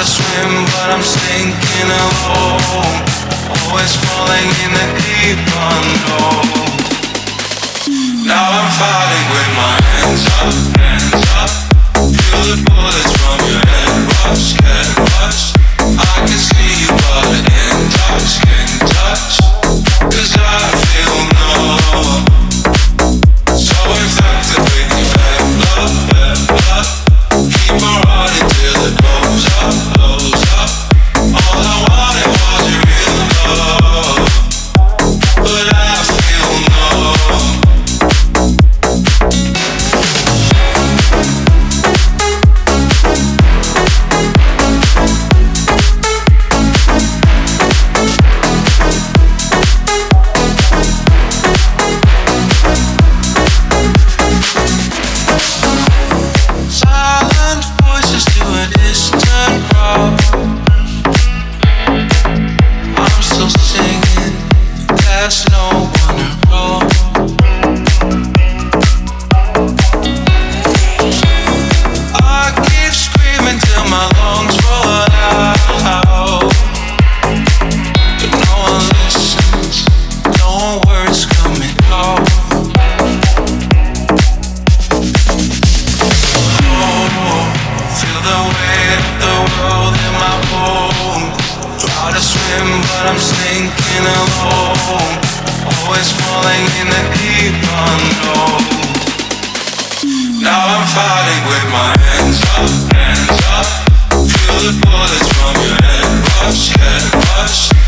to swim, but I'm sinking alone. Always falling in the deep unknown. Now I'm fighting with my hands up, hands up. Feel the bullets. but I'm sinking alone. Always falling in the deep unknown. Now I'm fighting with my hands up, hands up. Feel the bullets from your head rush, head rush.